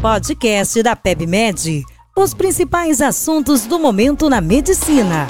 Podcast da PebMed. Os principais assuntos do momento na medicina.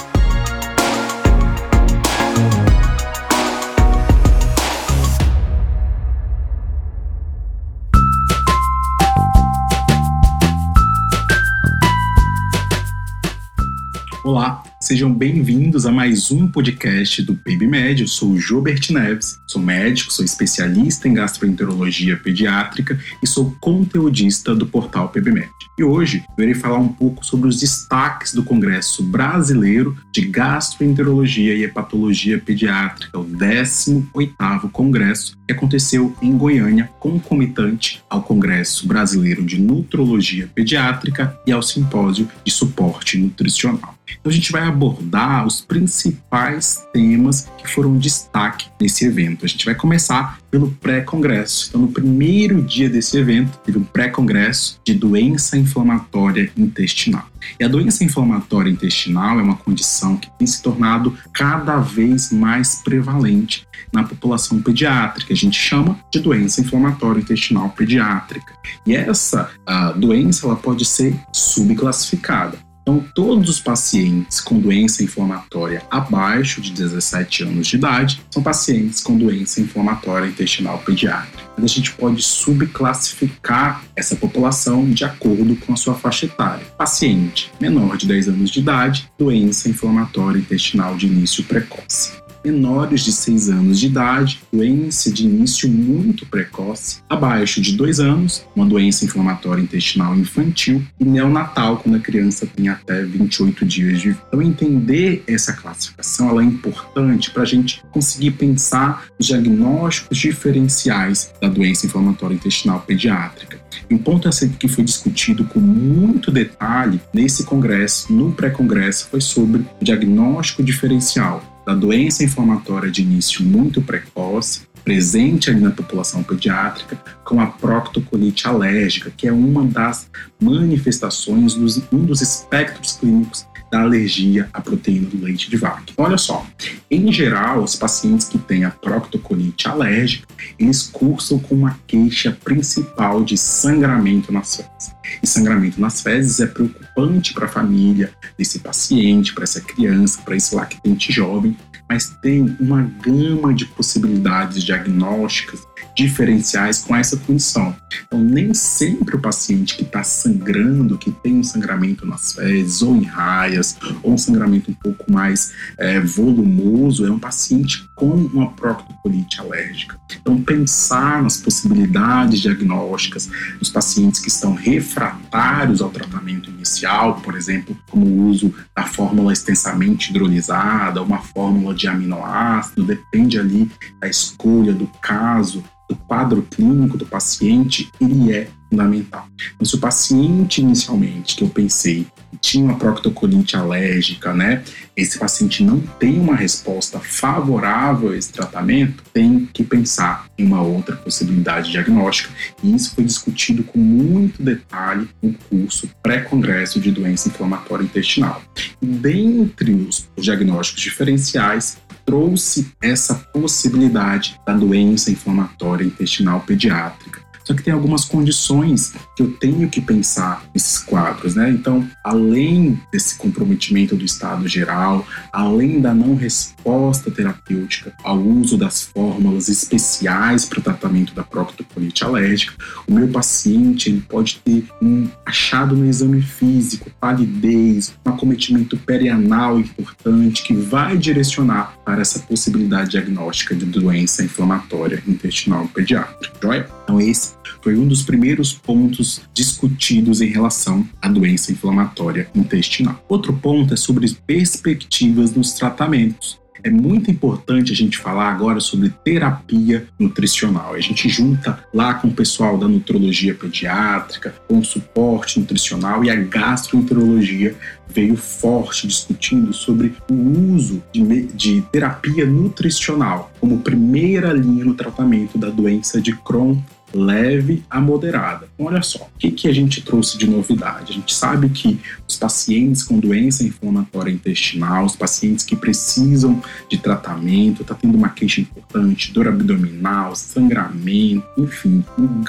Olá, sejam bem-vindos a mais um podcast do PebMed. Eu sou o Jobert Neves, sou médico, sou especialista em gastroenterologia pediátrica e sou conteudista do portal PebMed. E hoje eu irei falar um pouco sobre os destaques do Congresso Brasileiro de Gastroenterologia e Hepatologia Pediátrica, o 18º Congresso, que aconteceu em Goiânia, concomitante ao Congresso Brasileiro de Nutrologia Pediátrica e ao Simpósio de Suporte Nutricional. Então a gente vai abordar os principais temas que foram destaque nesse evento. A gente vai começar pelo pré-congresso. Então, no primeiro dia desse evento, teve um pré-congresso de doença inflamatória intestinal. E a doença inflamatória intestinal é uma condição que tem se tornado cada vez mais prevalente na população pediátrica. A gente chama de doença inflamatória intestinal pediátrica. E essa doença ela pode ser subclassificada. Então, todos os pacientes com doença inflamatória abaixo de 17 anos de idade são pacientes com doença inflamatória intestinal pediátrica. A gente pode subclassificar essa população de acordo com a sua faixa etária. Paciente menor de 10 anos de idade, doença inflamatória intestinal de início precoce menores de 6 anos de idade, doença de início muito precoce, abaixo de 2 anos, uma doença inflamatória intestinal infantil e neonatal, quando a criança tem até 28 dias de vida. Então, entender essa classificação ela é importante para a gente conseguir pensar os diagnósticos diferenciais da doença inflamatória intestinal pediátrica. E um ponto assim que foi discutido com muito detalhe nesse congresso, no pré-congresso, foi sobre o diagnóstico diferencial da doença inflamatória de início muito precoce, presente ali na população pediátrica, com a proctocolite alérgica, que é uma das manifestações, dos, um dos espectros clínicos da alergia à proteína do leite de vaca. Olha só, em geral, os pacientes que têm a proctocolite alérgica, eles cursam com uma queixa principal de sangramento nas fezes. E sangramento nas fezes é preocupante para a família desse paciente, para essa criança, para esse lactente jovem, mas tem uma gama de possibilidades diagnósticas diferenciais com essa condição. Então, nem sempre o paciente que está sangrando, que tem um sangramento nas fezes, ou em raias, ou um sangramento um pouco mais é, volumoso, é um paciente com uma proctocolite alérgica. Então, pensar nas possibilidades diagnósticas dos pacientes que estão refratários ao tratamento inicial, por exemplo, como o uso da fórmula extensamente hidrolisada, uma fórmula de aminoácido, depende ali da escolha do caso do quadro clínico do paciente, ele é fundamental. Então, se o paciente inicialmente, que eu pensei, tinha uma proctocolite alérgica, né? Esse paciente não tem uma resposta favorável a esse tratamento, tem que pensar em uma outra possibilidade diagnóstica. E isso foi discutido com muito detalhe no curso pré-congresso de doença inflamatória intestinal. E dentre os diagnósticos diferenciais, trouxe essa possibilidade da doença inflamatória intestinal pediátrica. Só que tem algumas condições que eu tenho que pensar nesses quadros, né? Então, além desse comprometimento do estado geral, além da não resposta terapêutica ao uso das fórmulas especiais para o tratamento da proctocolite alérgica, o meu paciente ele pode ter um achado no exame físico, palidez, um acometimento perianal importante que vai direcionar para essa possibilidade diagnóstica de doença inflamatória intestinal pediátrica. Joia? Então, esse foi um dos primeiros pontos discutidos em relação à doença inflamatória intestinal. Outro ponto é sobre perspectivas nos tratamentos é muito importante a gente falar agora sobre terapia nutricional. A gente junta lá com o pessoal da nutrologia pediátrica, com suporte nutricional e a gastroenterologia veio forte discutindo sobre o uso de, de terapia nutricional como primeira linha no tratamento da doença de Crohn leve a moderada. Então, olha só, o que, que a gente trouxe de novidade? A gente sabe que os pacientes com doença inflamatória intestinal, os pacientes que precisam de tratamento, está tendo uma queixa importante, dor abdominal, sangramento, enfim,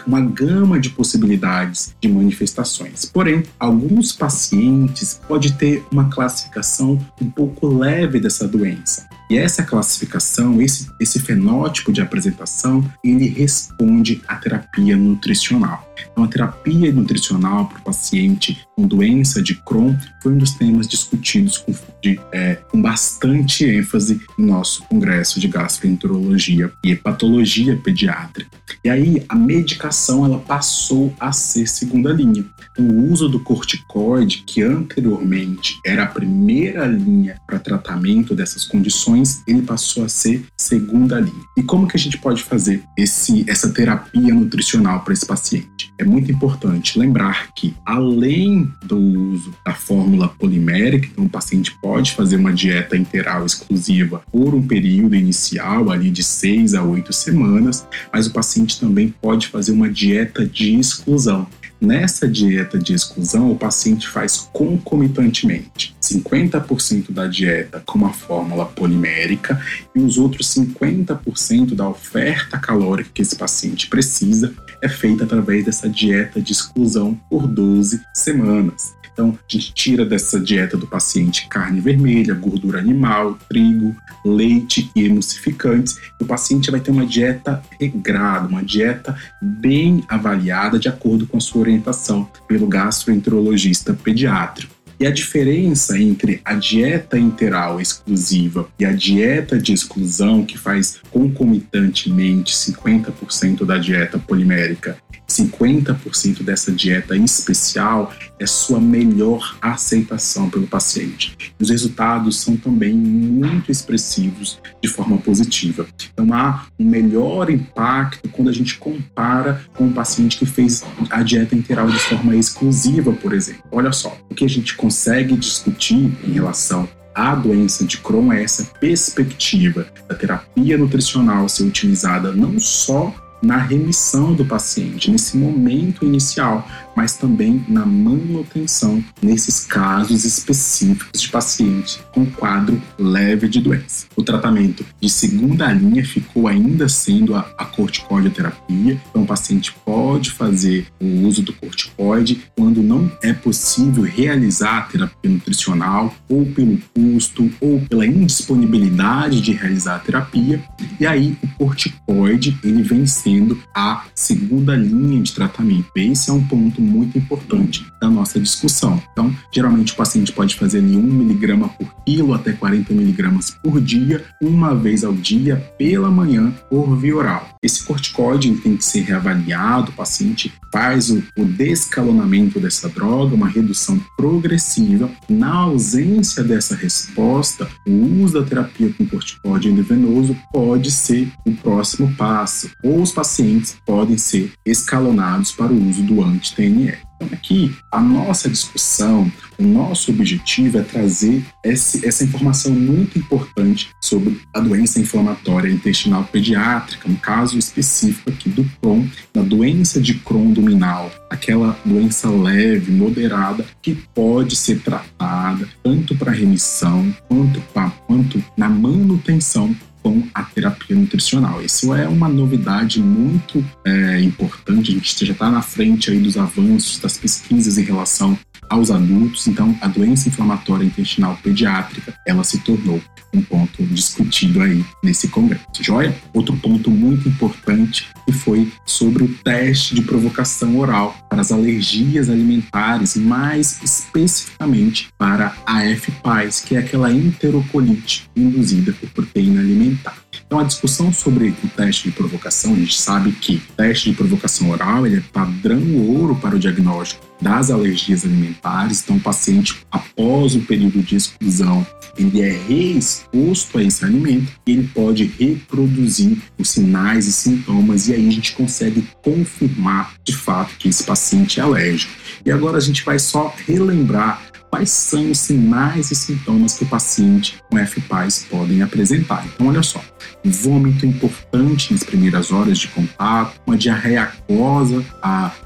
uma gama de possibilidades de manifestações. Porém, alguns pacientes pode ter uma classificação um pouco leve dessa doença. E essa classificação, esse, esse fenótipo de apresentação, ele responde à terapia nutricional. Então, a terapia nutricional para o paciente com doença de Crohn foi um dos temas discutidos com, de, é, com bastante ênfase no nosso congresso de gastroenterologia e hepatologia pediátrica. E aí, a medicação ela passou a ser segunda linha. Então, o uso do corticoide, que anteriormente era a primeira linha para tratamento dessas condições, ele passou a ser segunda linha. E como que a gente pode fazer esse, essa terapia nutricional para esse paciente? É muito importante lembrar que, além do uso da fórmula polimérica, então o paciente pode fazer uma dieta interal exclusiva por um período inicial, ali de seis a oito semanas, mas o paciente também pode fazer uma dieta de exclusão. Nessa dieta de exclusão, o paciente faz concomitantemente 50% da dieta com uma fórmula polimérica e os outros 50% da oferta calórica que esse paciente precisa é feita através dessa dieta de exclusão por 12 semanas. Então, a gente tira dessa dieta do paciente carne vermelha, gordura animal, trigo, leite e emulsificantes. E o paciente vai ter uma dieta regrada, uma dieta bem avaliada de acordo com a sua orientação pelo gastroenterologista pediátrico. E a diferença entre a dieta interal exclusiva e a dieta de exclusão, que faz concomitantemente 50% da dieta polimérica 50% dessa dieta especial é sua melhor aceitação pelo paciente. Os resultados são também muito expressivos de forma positiva. Então há um melhor impacto quando a gente compara com o paciente que fez a dieta integral de forma exclusiva, por exemplo. Olha só, o que a gente consegue discutir em relação à doença de Crohn é essa perspectiva da terapia nutricional ser utilizada não só na remissão do paciente, nesse momento inicial, mas também na manutenção nesses casos específicos de pacientes com quadro leve de doença. O tratamento de segunda linha ficou ainda sendo a, a corticoidioterapia, então o paciente pode fazer o uso do corticoide quando não é possível realizar a terapia nutricional, ou pelo custo, ou pela indisponibilidade de realizar a terapia, e aí o corticoide ele vem sendo a segunda linha de tratamento. Esse é um ponto ponto muito importante da nossa discussão. Então, geralmente o paciente pode fazer ali 1 miligrama por quilo até 40 miligramas por dia, uma vez ao dia, pela manhã, por via oral. Esse corticóide tem que ser reavaliado, o paciente faz o, o descalonamento dessa droga, uma redução progressiva. Na ausência dessa resposta, o uso da terapia com corticóide endovenoso pode ser o próximo passo, ou os pacientes podem ser escalonados para o uso do Então, aqui, a nossa discussão, o nosso objetivo é trazer esse, essa informação muito importante sobre a doença inflamatória intestinal pediátrica, no caso específico aqui do Crohn, da doença de Crohn abdominal, aquela doença leve, moderada, que pode ser tratada tanto para remissão quanto, pra, quanto na manutenção com a terapia nutricional. Isso é uma novidade muito é, importante, a gente já está na frente aí dos avanços das pesquisas em relação aos adultos, então a doença inflamatória intestinal pediátrica, ela se tornou um ponto discutido aí nesse congresso. Joia? Outro ponto muito importante que foi sobre o teste de provocação oral para as alergias alimentares, mais especificamente para a FPAS, que é aquela enterocolite induzida por proteína alimentar. Então, a discussão sobre o teste de provocação, a gente sabe que o teste de provocação oral ele é padrão ouro para o diagnóstico das alergias alimentares. Então, o paciente, após o período de exclusão, ele é reexposto a esse alimento e ele pode reproduzir os sinais e sintomas, e aí a gente consegue confirmar de fato que esse paciente é alérgico. E agora a gente vai só relembrar quais são os sinais e sintomas que o paciente com FPAS podem apresentar. Então, olha só, vômito importante nas primeiras horas de contato, uma diarreia aquosa,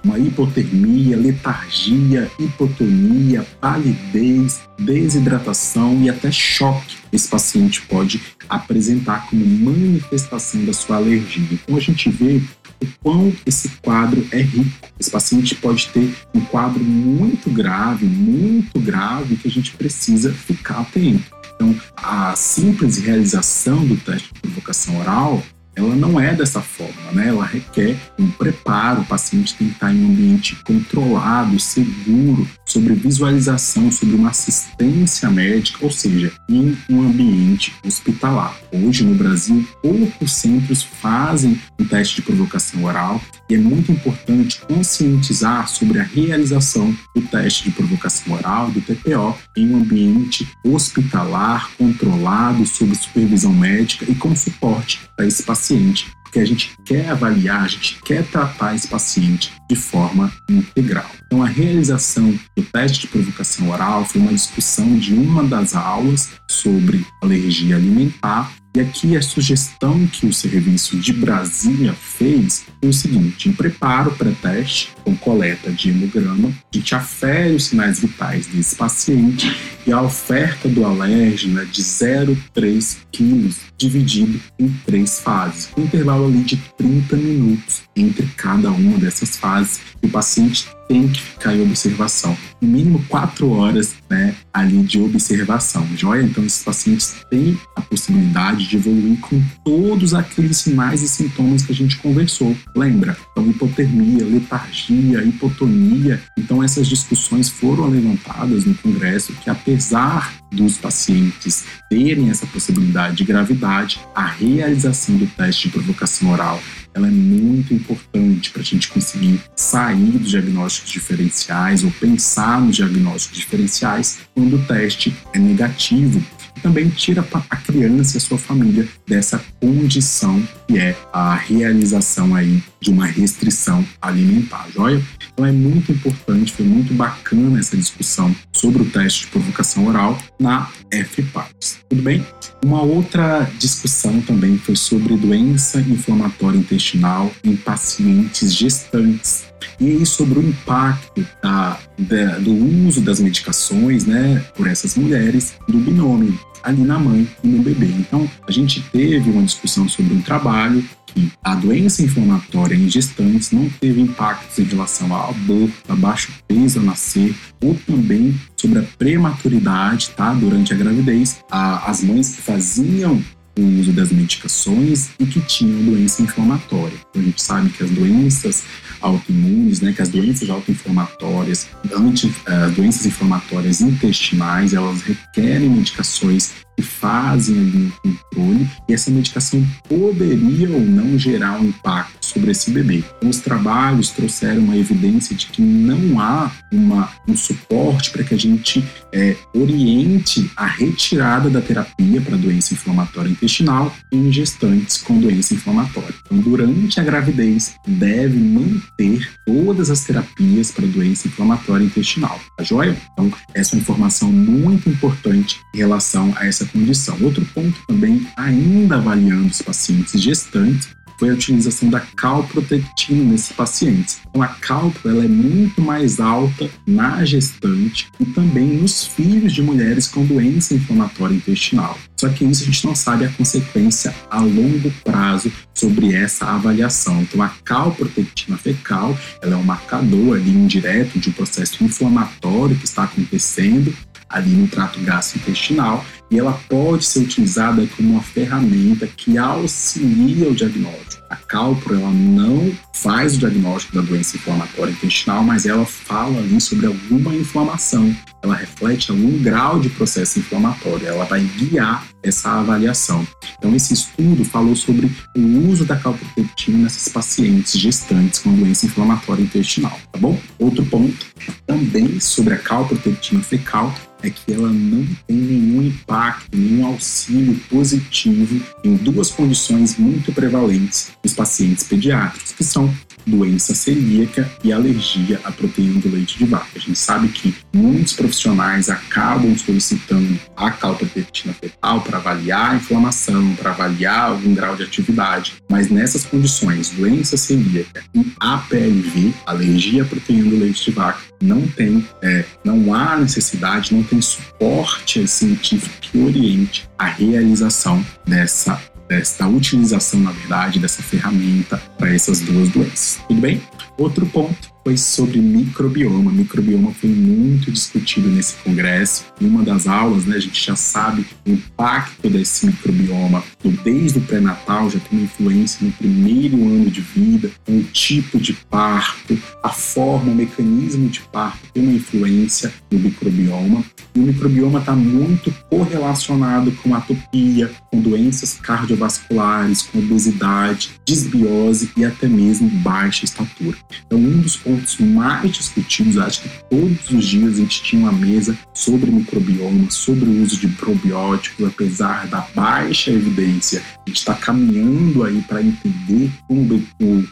uma hipotermia, letargia, hipotonia, palidez, desidratação e até choque. Esse paciente pode apresentar como manifestação da sua alergia. Então a gente vê o quão esse quadro é rico. Esse paciente pode ter um quadro muito grave, muito grave, que a gente precisa ficar atento. Então, a simples realização do teste de provocação oral ela não é dessa forma, né? Ela requer um preparo, o paciente tem que estar em um ambiente controlado, seguro, sobre visualização, sobre uma assistência médica, ou seja, em um ambiente hospitalar. Hoje no Brasil, poucos centros fazem um teste de provocação oral e é muito importante conscientizar sobre a realização do teste de provocação oral, do TPO, em um ambiente hospitalar, controlado, sob supervisão médica e com suporte para esse paciente porque a gente quer avaliar, a gente quer tratar esse paciente de forma integral. Então, a realização do teste de provocação oral foi uma discussão de uma das aulas sobre alergia alimentar e aqui a sugestão que o serviço de Brasília fez foi o seguinte: em preparo pré-teste, com coleta de hemograma, a gente afere os sinais vitais desse paciente e a oferta do alérgeno é de 0,3 quilos, dividido em três fases, com um intervalo ali de 30 minutos entre cada uma dessas fases. E o paciente tem que ficar em observação, no mínimo quatro horas né, ali de observação. Joia? Então, esses pacientes têm a possibilidade de evoluir com todos aqueles sinais e sintomas que a gente conversou. Lembra? Então, hipotermia, letargia, hipotonia. Então, essas discussões foram levantadas no Congresso que, apesar dos pacientes terem essa possibilidade de gravidade, a realização do teste de provocação oral ela é muito importante para a gente conseguir sair dos diagnósticos diferenciais ou pensar nos diagnósticos diferenciais quando o teste é negativo também tira a criança e a sua família dessa condição que é a realização aí de uma restrição alimentar, joia? Então é muito importante, foi muito bacana essa discussão sobre o teste de provocação oral na FPAPS. Tudo bem? Uma outra discussão também foi sobre doença inflamatória intestinal em pacientes gestantes e sobre o impacto da, da, do uso das medicações né, por essas mulheres do binômio ali na mãe e no bebê. Então, a gente teve uma discussão sobre um trabalho que a doença inflamatória em gestantes não teve impactos em relação ao aborto, a baixo peso ao nascer, ou também sobre a prematuridade, tá? Durante a gravidez. A, as mães que faziam o uso das medicações e que tinham doença inflamatória. Então, a gente sabe que as doenças autoimunes, né, que as doenças autoinflamatórias, anti, uh, doenças inflamatórias intestinais, elas requerem medicações que fazem ali um controle e essa medicação poderia ou não gerar um impacto sobre esse bebê. Então, os trabalhos trouxeram uma evidência de que não há uma, um suporte para que a gente é, oriente a retirada da terapia para doença inflamatória intestinal em gestantes com doença inflamatória. Então, durante a gravidez, deve manter todas as terapias para doença inflamatória intestinal. Tá joia? Então, essa é uma informação muito importante em relação a essa condição. Outro ponto também, ainda avaliando os pacientes gestantes, foi a utilização da calprotectina nesses pacientes. Então, a calpro ela é muito mais alta na gestante e também nos filhos de mulheres com doença inflamatória intestinal. Só que isso a gente não sabe a consequência a longo prazo sobre essa avaliação. Então, a calprotectina fecal ela é um marcador ali indireto de um processo inflamatório que está acontecendo ali no trato gastrointestinal e ela pode ser utilizada como uma ferramenta que auxilia o diagnóstico. A cálpula ela não faz o diagnóstico da doença inflamatória intestinal, mas ela fala ali sobre alguma inflamação. Ela reflete algum grau de processo inflamatório. Ela vai guiar essa avaliação. Então, esse estudo falou sobre o uso da calprotectina nesses pacientes gestantes com doença inflamatória intestinal, tá bom? Outro ponto também sobre a calprotectina fecal é que ela não tem nenhum impacto, nenhum auxílio positivo em duas condições muito prevalentes nos pacientes pediátricos, que são doença celíaca e alergia à proteína do leite de vaca. A gente sabe que muitos profissionais acabam solicitando a calprotectina fetal para avaliar a inflamação, para avaliar algum grau de atividade, mas nessas condições, doença celíaca e APLV, alergia à proteína do leite de vaca, não tem, é, não há necessidade, não tem suporte científico que oriente a realização dessa dessa utilização, na verdade, dessa ferramenta para essas duas doenças. Tudo bem? Outro ponto foi sobre microbioma. Microbioma foi muito discutido nesse congresso. Em uma das aulas, né, a gente já sabe o impacto desse microbioma desde o pré-natal, já tem uma influência no primeiro ano de vida, o tipo de parto, a forma, o mecanismo de parto tem uma influência no microbioma. E o microbioma está muito correlacionado com atopia, com doenças cardiovasculares, com obesidade, desbiose e até mesmo baixa estatura. Então, um dos pontos pontos mais discutidos, acho que todos os dias a gente tinha uma mesa sobre microbioma, sobre o uso de probióticos, apesar da baixa evidência, a gente está caminhando aí para entender como,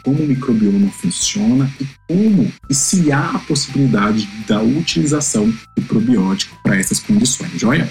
como o microbioma funciona e como e se há a possibilidade da utilização de probiótico para essas condições, joia?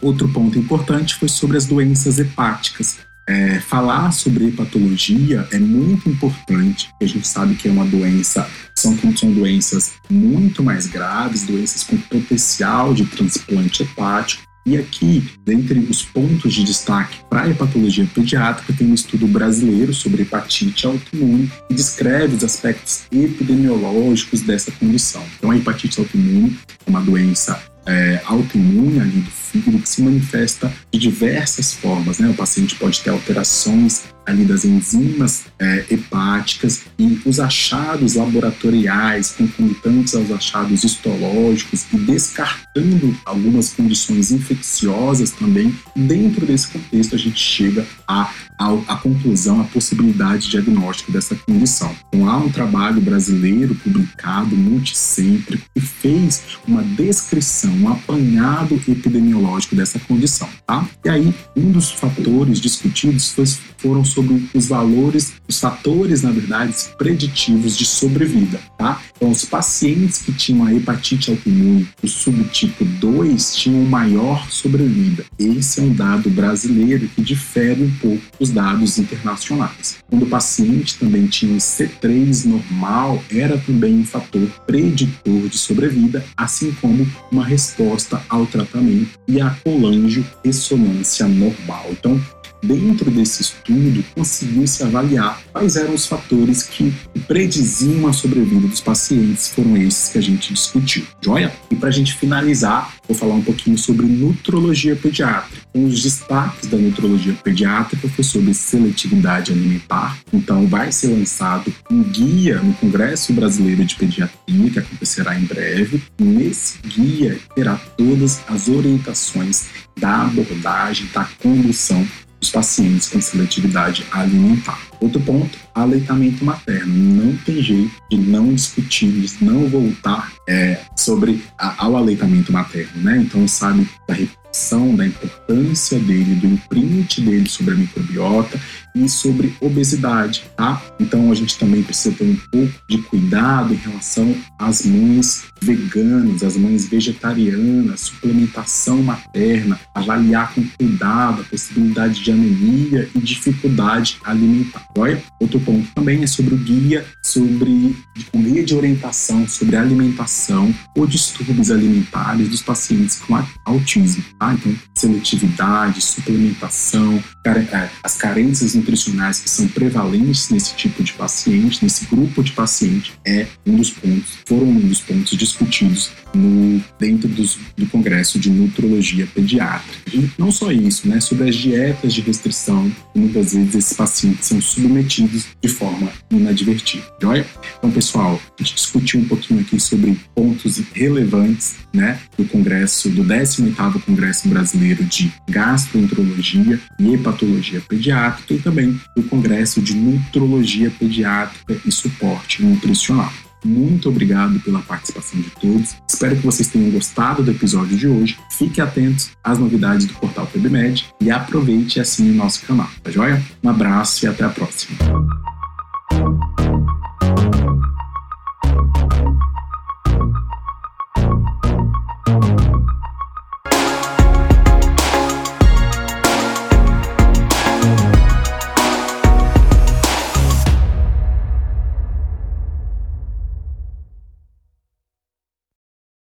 Outro ponto importante foi sobre as doenças hepáticas. É, falar sobre hepatologia é muito importante, a gente sabe que é uma doença, são, são doenças muito mais graves, doenças com potencial de transplante hepático. E aqui, dentre os pontos de destaque para a hepatologia pediátrica, tem um estudo brasileiro sobre hepatite autoimune que descreve os aspectos epidemiológicos dessa condição. Então, a hepatite autoimune é uma doença é, autoimune ali do fígado que se manifesta de diversas formas. Né? O paciente pode ter alterações ali das enzimas é, hepáticas e os achados laboratoriais concomitantes aos achados histológicos e descartando algumas condições infecciosas também. Dentro desse contexto, a gente chega à, à, conclusão, à possibilidade de diagnóstico dessa condição. Então, há um trabalho brasileiro publicado, multicêntrico, que fez uma descrição, um apanhado epidemiológico dessa condição. Tá? E aí, um dos fatores discutidos foi, foram sobre os valores, os fatores, na verdade, preditivos de sobrevida, tá? Então, os pacientes que tinham a hepatite autoimune, o subtipo 2, tinham maior sobrevida. Esse é um dado brasileiro que difere um pouco dos dados internacionais. Quando o paciente também tinha o C3 normal, era também um fator preditor de sobrevida, assim como uma resposta ao tratamento e a colangio ressonância normal. Então, dentro desse estudo, conseguiu-se avaliar quais eram os fatores que prediziam a sobrevida dos pacientes. Foram esses que a gente discutiu, joia? E para a gente finalizar, vou falar um pouquinho sobre nutrologia pediátrica. Um dos destaques da nutrologia pediátrica foi sobre seletividade alimentar. Então, vai ser lançado um guia no Congresso Brasileiro de Pediatria, que acontecerá em breve. Nesse guia terá todas as orientações da abordagem, da condução dos pacientes com seletividade alimentar. Outro ponto, aleitamento materno. Não tem jeito de não discutir, de não voltar é, sobre a, ao aleitamento materno, né? Então, sabe da repetição, da importância dele, do imprint dele sobre a microbiota e sobre obesidade, tá? Então a gente também precisa ter um pouco de cuidado em relação às mães veganas, às mães vegetarianas, suplementação materna, avaliar com cuidado a possibilidade de anemia e dificuldade alimentar. Outro ponto também é sobre o guia sobre o guia de orientação sobre alimentação ou distúrbios alimentares dos pacientes com autismo, tá? Então seletividade, suplementação, é, as carências nutricionais que são prevalentes nesse tipo de paciente, nesse grupo de paciente, é um dos pontos, foram um dos pontos discutidos no, dentro dos, do Congresso de Nutrologia Pediátrica. E não só isso, né, sobre as dietas de restrição, muitas vezes esses pacientes são submetidos de forma inadvertida. Joia? Então, pessoal, a gente discutiu um pouquinho aqui sobre pontos relevantes né, do Congresso, do 18º Congresso Brasileiro de Gastroenterologia e Hepatologia Pediátrica e também do Congresso de Nutrologia Pediátrica e Suporte Nutricional. Muito obrigado pela participação de todos. Espero que vocês tenham gostado do episódio de hoje. Fique atentos às novidades do portal PebMed e aproveite assim o nosso canal, tá joia? Um abraço e até a próxima.